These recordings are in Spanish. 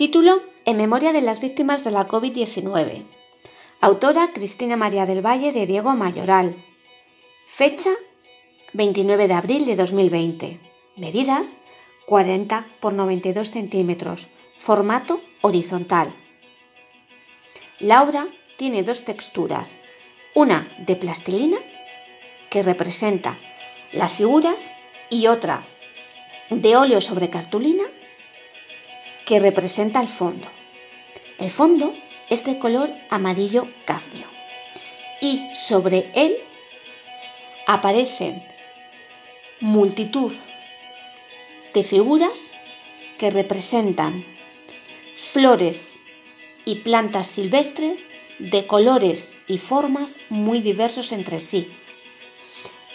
Título En memoria de las víctimas de la COVID-19. Autora Cristina María del Valle de Diego Mayoral. Fecha 29 de abril de 2020. Medidas 40 por 92 centímetros. Formato horizontal. La obra tiene dos texturas. Una de plastilina, que representa las figuras, y otra de óleo sobre cartulina, que representa el fondo. El fondo es de color amarillo cadmio y sobre él aparecen multitud de figuras que representan flores y plantas silvestres de colores y formas muy diversos entre sí.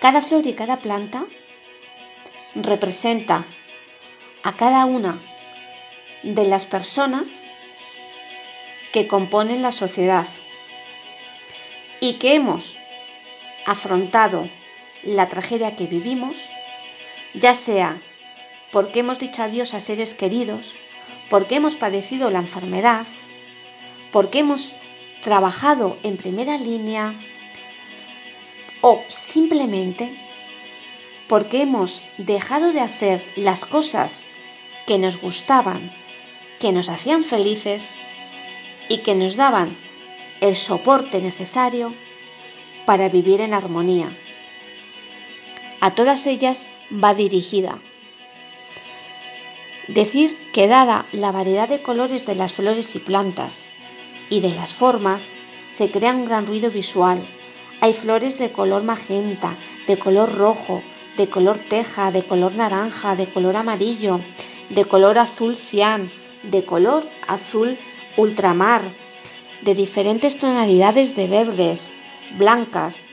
Cada flor y cada planta representa a cada una de las personas que componen la sociedad y que hemos afrontado la tragedia que vivimos, ya sea porque hemos dicho adiós a seres queridos, porque hemos padecido la enfermedad, porque hemos trabajado en primera línea o simplemente porque hemos dejado de hacer las cosas que nos gustaban, que nos hacían felices y que nos daban el soporte necesario para vivir en armonía. A todas ellas va dirigida. Decir que dada la variedad de colores de las flores y plantas y de las formas, se crea un gran ruido visual. Hay flores de color magenta, de color rojo, de color teja, de color naranja, de color amarillo, de color azul cian, de color azul ultramar, de diferentes tonalidades de verdes, blancas.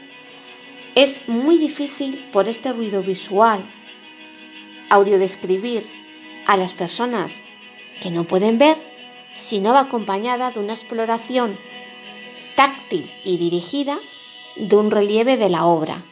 Es muy difícil por este ruido visual audiodescribir a las personas que no pueden ver si no va acompañada de una exploración táctil y dirigida de un relieve de la obra.